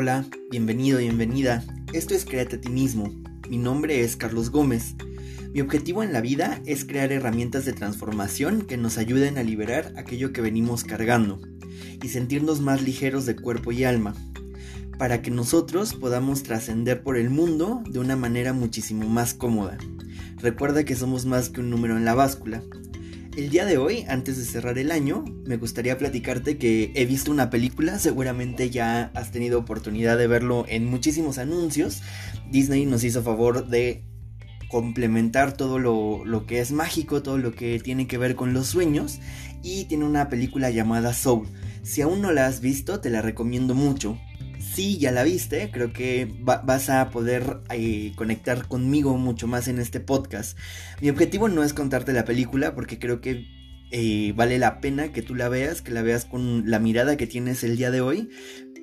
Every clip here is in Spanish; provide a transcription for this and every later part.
Hola, bienvenido, bienvenida. Esto es Créate a ti mismo. Mi nombre es Carlos Gómez. Mi objetivo en la vida es crear herramientas de transformación que nos ayuden a liberar aquello que venimos cargando y sentirnos más ligeros de cuerpo y alma, para que nosotros podamos trascender por el mundo de una manera muchísimo más cómoda. Recuerda que somos más que un número en la báscula el día de hoy, antes de cerrar el año, me gustaría platicarte que he visto una película, seguramente ya has tenido oportunidad de verlo en muchísimos anuncios. Disney nos hizo favor de complementar todo lo, lo, que es mágico, todo lo que tiene que ver con los sueños y tiene una película llamada Soul. Si aún no la has visto, te la recomiendo mucho si ya la viste, creo que vas a poder eh, conectar conmigo mucho más en este podcast. Mi objetivo no es contarte la película porque creo que eh, vale la pena que tú la veas, que la veas con la mirada que tienes el día de hoy,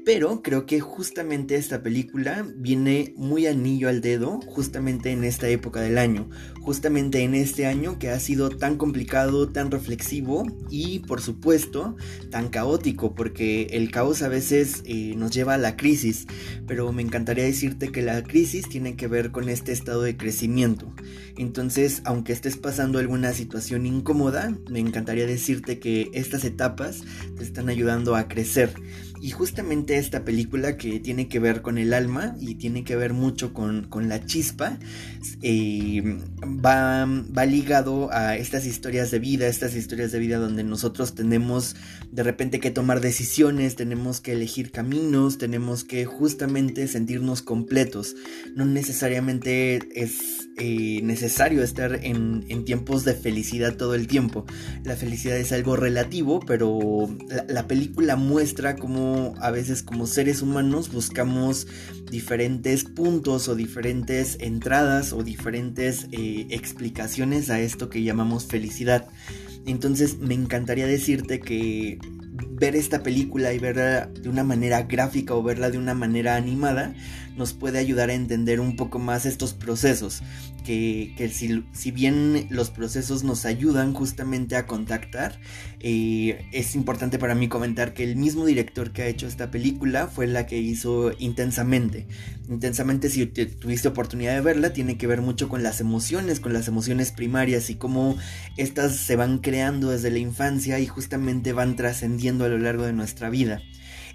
pero creo que justamente esta película viene muy anillo al dedo, justamente en esta época del año, justamente en este año que ha sido tan complicado, tan reflexivo y por supuesto tan caótico, porque el caos a veces eh, nos lleva a la crisis, pero me encantaría decirte que la crisis tiene que ver con este estado de crecimiento. Entonces, aunque estés pasando alguna situación incómoda, me encantaría decirte que estas etapas te están ayudando a crecer. Y justamente esta película que tiene que ver con el alma y tiene que ver mucho con, la chispa, eh, va, va ligado a estas historias de vida, estas historias de vida donde nosotros tenemos de repente que tomar decisiones, tenemos que elegir caminos, tenemos que justamente sentirnos completos. No necesariamente es eh, necesario estar en, tiempos de felicidad todo el tiempo. La felicidad es algo relativo, pero la, película muestra cómo a veces como seres humanos buscamos diferentes puntos o diferentes entradas o diferentes eh, explicaciones a esto que llamamos felicidad. Entonces me encantaría decirte que ver esta película y verla de una manera gráfica o verla de una manera animada nos puede ayudar a entender un poco más estos procesos. Que, si, bien los procesos nos ayudan justamente a contactar, eh, es importante para mí comentar que el mismo director que ha hecho esta película fue la que hizo Intensamente. Intensamente, si tuviste oportunidad de verla, tiene que ver mucho con las emociones, con las emociones primarias y cómo estas se van creando desde la infancia y justamente van trascendiendo a lo largo de nuestra vida.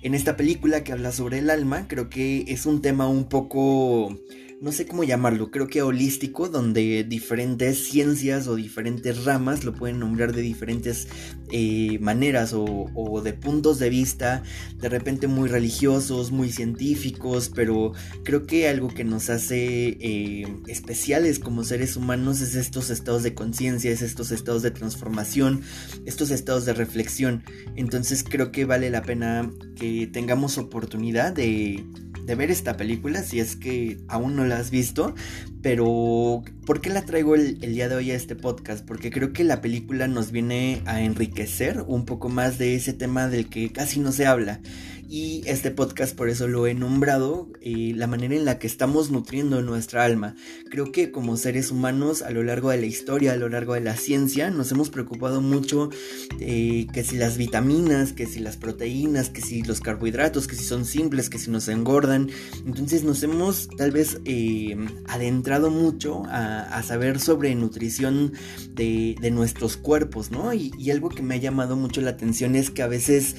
En esta película que habla sobre el alma, creo que es un tema un poco no sé cómo llamarlo, creo que holístico, donde diferentes ciencias o diferentes ramas lo pueden nombrar de diferentes eh, maneras o, de puntos de vista, de repente muy religiosos, muy científicos, pero creo que algo que nos hace eh, especiales como seres humanos es estos estados de conciencia, es estos estados de transformación, estos estados de reflexión. Entonces creo que vale la pena que tengamos oportunidad de de ver esta película si es que aún no la has visto. Pero, ¿por qué la traigo el, el, día de hoy a este podcast? Porque creo que la película nos viene a enriquecer un poco más de ese tema del que casi no se habla y este podcast por eso lo he nombrado, eh, la manera en la que estamos nutriendo nuestra alma. Creo que como seres humanos a lo largo de la historia, a lo largo de la ciencia, nos hemos preocupado mucho eh, que si las vitaminas, que si las proteínas, que si los carbohidratos, que si son simples, que si nos engordan. Entonces nos hemos tal vez eh, adentrado mucho a, saber sobre nutrición de, nuestros cuerpos, ¿no? Y algo que me ha llamado mucho la atención es que a veces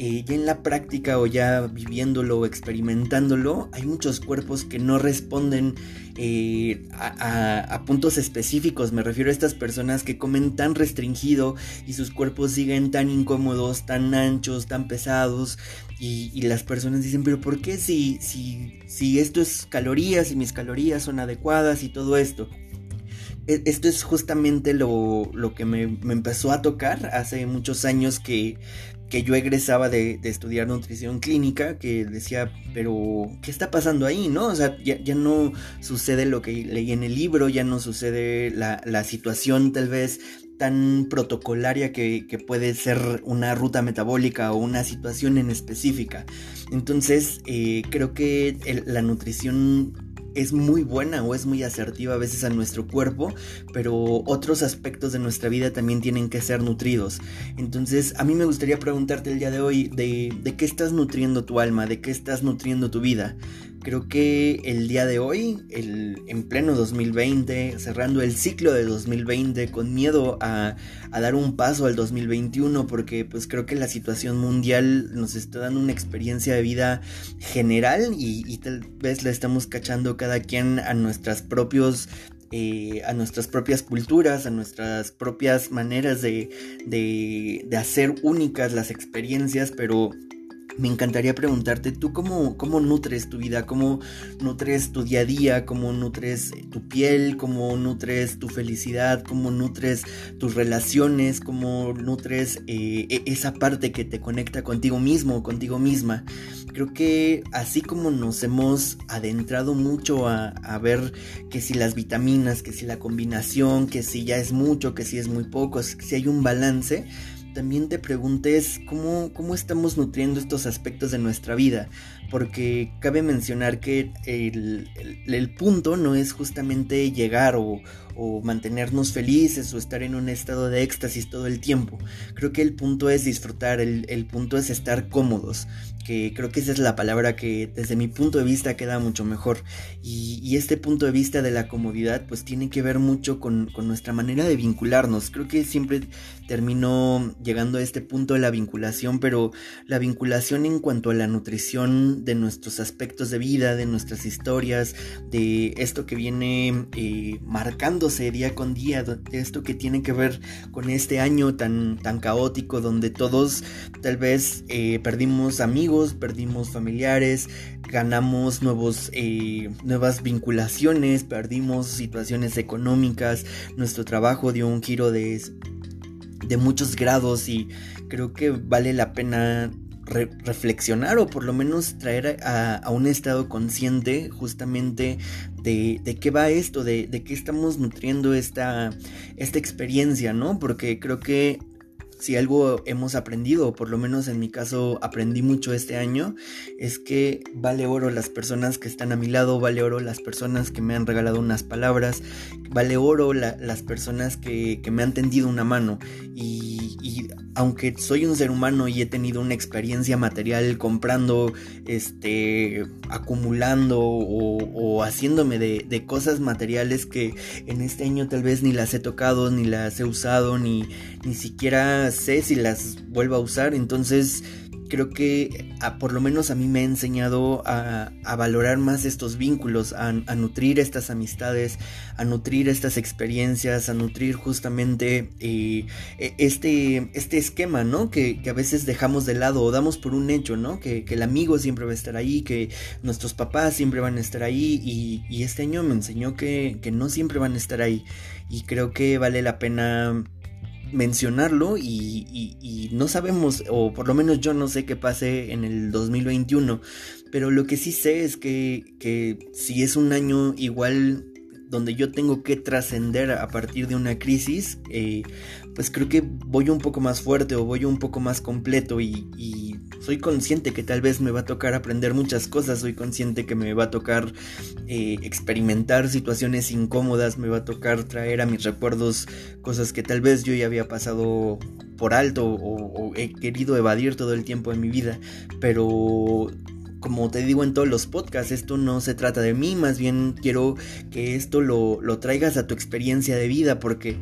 eh, ya en la práctica o ya viviéndolo o experimentándolo, hay muchos cuerpos que no responden eh, a, puntos específicos. Me refiero a estas personas que comen tan restringido y sus cuerpos siguen tan incómodos, tan anchos, tan pesados. Y, las personas dicen, pero ¿por qué si, si, si esto es calorías y mis calorías son adecuadas y todo esto? E, esto es justamente lo, que me, me, empezó a tocar hace muchos años que que yo egresaba de, estudiar nutrición clínica, que decía, pero ¿qué está pasando ahí? ¿No? O sea, ya, no sucede lo que leí en el libro, ya no sucede la, situación tal vez tan protocolaria que, puede ser una ruta metabólica o una situación en específica. Entonces, eh, creo que la nutrición es muy buena o es muy asertiva a veces a nuestro cuerpo, pero otros aspectos de nuestra vida también tienen que ser nutridos. Entonces, a mí me gustaría preguntarte el día de hoy de, de qué estás nutriendo tu alma, de qué estás nutriendo tu vida. Creo que el día de hoy, el, en pleno 2020, cerrando el ciclo de 2020, con miedo a, a, dar un paso al 2021, porque pues creo que la situación mundial nos está dando una experiencia de vida general y, tal vez la estamos cachando cada quien a nuestras propios eh, a nuestras propias culturas, a nuestras propias maneras de, de, de hacer únicas las experiencias, pero me encantaría preguntarte, ¿tú cómo, cómo nutres tu vida? ¿Cómo nutres tu día a día? ¿Cómo nutres tu piel? ¿Cómo nutres tu felicidad? ¿Cómo nutres tus relaciones? ¿Cómo nutres eh, e, esa parte que te conecta contigo mismo, contigo misma? Creo que así como nos hemos adentrado mucho a, a ver que si las vitaminas, que si la combinación, que si ya es mucho, que si es muy poco, si hay un balance, también te preguntes cómo, cómo estamos nutriendo estos aspectos de nuestra vida, porque cabe mencionar que el, el, punto no es justamente llegar o, o, mantenernos felices o estar en un estado de éxtasis todo el tiempo. Creo que el punto es disfrutar, el, el punto es estar cómodos, que creo que esa es la palabra que desde mi punto de vista queda mucho mejor. Y, y este punto de vista de la comodidad pues tiene que ver mucho con, con nuestra manera de vincularnos. Creo que siempre termino llegando a este punto de la vinculación, pero la vinculación en cuanto a la nutrición de nuestros aspectos de vida, de nuestras historias, de esto que viene eh, marcándose día con día, de esto que tiene que ver con este año tan, tan caótico donde todos tal vez eh, perdimos amigos, perdimos familiares, ganamos nuevos, eh, nuevas vinculaciones, perdimos situaciones económicas, nuestro trabajo dio un giro de, de muchos grados y creo que vale la pena re reflexionar o por lo menos traer a, a un estado consciente justamente de, de qué va esto, de, de, qué estamos nutriendo esta, esta experiencia, ¿no? Porque creo que si algo hemos aprendido, por lo menos en mi caso aprendí mucho este año, es que vale oro las personas que están a mi lado, vale oro las personas que me han regalado unas palabras, vale oro la, las personas que, que, me han tendido una mano. Y, y, aunque soy un ser humano y he tenido una experiencia material comprando, este, acumulando o, o haciéndome de, de cosas materiales que en este año tal vez ni las he tocado, ni las he usado, ni, ni siquiera sé si las vuelvo a usar, entonces creo que a, por lo menos a mí me ha enseñado a, valorar más estos vínculos, a, nutrir estas amistades, a nutrir estas experiencias, a nutrir justamente eh, este, este esquema, ¿no? Que, a veces dejamos de lado o damos por un hecho, ¿no? Que, que, el amigo siempre va a estar ahí, que nuestros papás siempre van a estar ahí y, y este año me enseñó que, que no siempre van a estar ahí y creo que vale la pena mencionarlo y, no sabemos, o por lo menos yo no sé qué pase en el 2021, pero lo que sí sé es que, si es un año igual donde yo tengo que trascender a partir de una crisis, eh, pues creo que voy un poco más fuerte o voy un poco más completo y, soy consciente que tal vez me va a tocar aprender muchas cosas, soy consciente que me va a tocar eh, experimentar situaciones incómodas, me va a tocar traer a mis recuerdos cosas que tal vez yo ya había pasado por alto o, o he querido evadir todo el tiempo de mi vida, pero como te digo en todos los podcasts, esto no se trata de mí, más bien quiero que esto lo, lo traigas a tu experiencia de vida, porque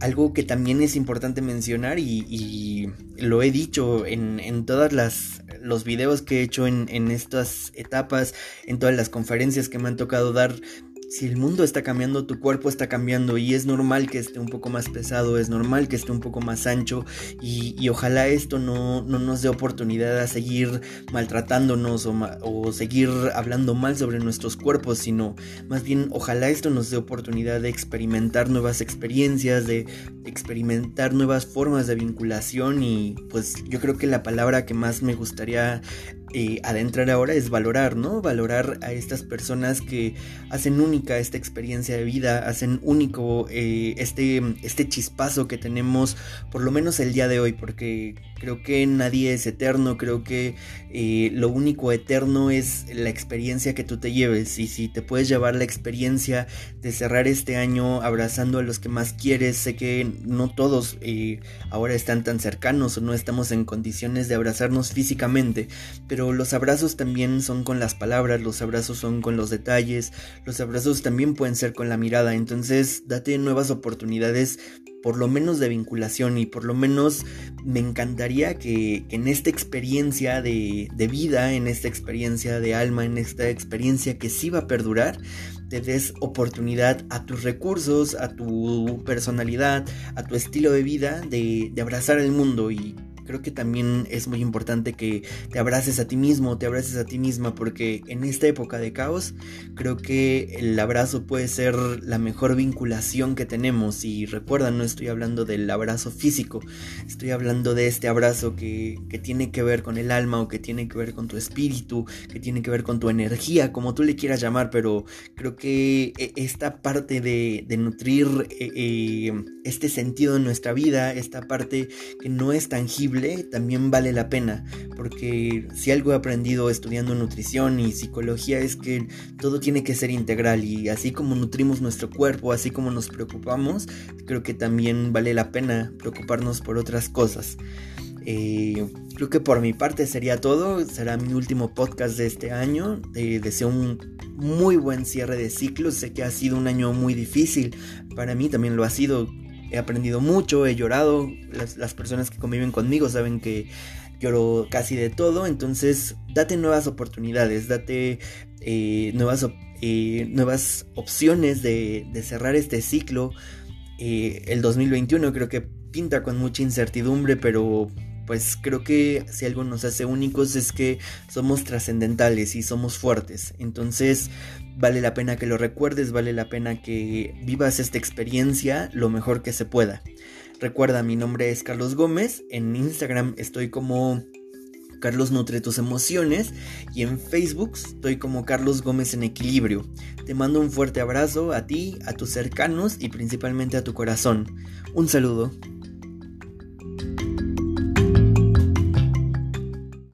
algo que también es importante mencionar y, y lo he dicho en, en todas las los videos que he hecho en, en estas etapas, en todas las conferencias que me han tocado dar, si el mundo está cambiando, tu cuerpo está cambiando y es normal que esté un poco más pesado, es normal que esté un poco más ancho y, ojalá esto no, no, nos dé oportunidad a seguir maltratándonos o, o, seguir hablando mal sobre nuestros cuerpos, sino más bien ojalá esto nos dé oportunidad de experimentar nuevas experiencias, de experimentar nuevas formas de vinculación y pues yo creo que la palabra que más me gustaría eh, adentrar ahora es valorar, ¿no? Valorar a estas personas que hacen única esta experiencia de vida, hacen único eh, este, este chispazo que tenemos, por lo menos el día de hoy, porque Creo que nadie es eterno, creo que eh, lo único eterno es la experiencia que tú te lleves. Y si te puedes llevar la experiencia de cerrar este año abrazando a los que más quieres, sé que no todos eh, ahora están tan cercanos o no estamos en condiciones de abrazarnos físicamente, pero los abrazos también son con las palabras, los abrazos son con los detalles, los abrazos también pueden ser con la mirada. Entonces, date nuevas oportunidades por lo menos de vinculación y por lo menos me encantaría que, en esta experiencia de, de, vida, en esta experiencia de alma, en esta experiencia que sí va a perdurar, te des oportunidad a tus recursos, a tu personalidad, a tu estilo de vida de, de abrazar el mundo y creo que también es muy importante que te abraces a ti mismo, te abraces a ti misma, porque en esta época de caos, creo que el abrazo puede ser la mejor vinculación que tenemos. Y recuerda, no estoy hablando del abrazo físico, estoy hablando de este abrazo que, que tiene que ver con el alma o que tiene que ver con tu espíritu, que tiene que ver con tu energía, como tú le quieras llamar, pero creo que e, esta parte de, de nutrir eh, eh, este sentido en nuestra vida, esta parte que no es tangible, también vale la pena, porque si algo he aprendido estudiando nutrición y psicología es que todo tiene que ser integral y así como nutrimos nuestro cuerpo, así como nos preocupamos, creo que también vale la pena preocuparnos por otras cosas. Eh, creo que por mi parte sería todo. Será mi último podcast de este año. Eh, deseo un muy buen cierre de ciclo. Sé que ha sido un año muy difícil. Para mí también lo ha sido he aprendido mucho, he llorado, las, personas que conviven conmigo saben que lloro casi de todo, entonces date nuevas oportunidades, date eh, nuevas, eh, nuevas opciones de, cerrar este ciclo. Eh, el 2021 creo que pinta con mucha incertidumbre, pero pues creo que si algo nos hace únicos es que somos trascendentales y somos fuertes. Entonces vale la pena que lo recuerdes, vale la pena que vivas esta experiencia lo mejor que se pueda. Recuerda, mi nombre es Carlos Gómez, en Instagram estoy como Carlos Nutre tus emociones y en Facebook estoy como Carlos Gómez en equilibrio. Te mando un fuerte abrazo a ti, a tus cercanos y principalmente a tu corazón. Un saludo.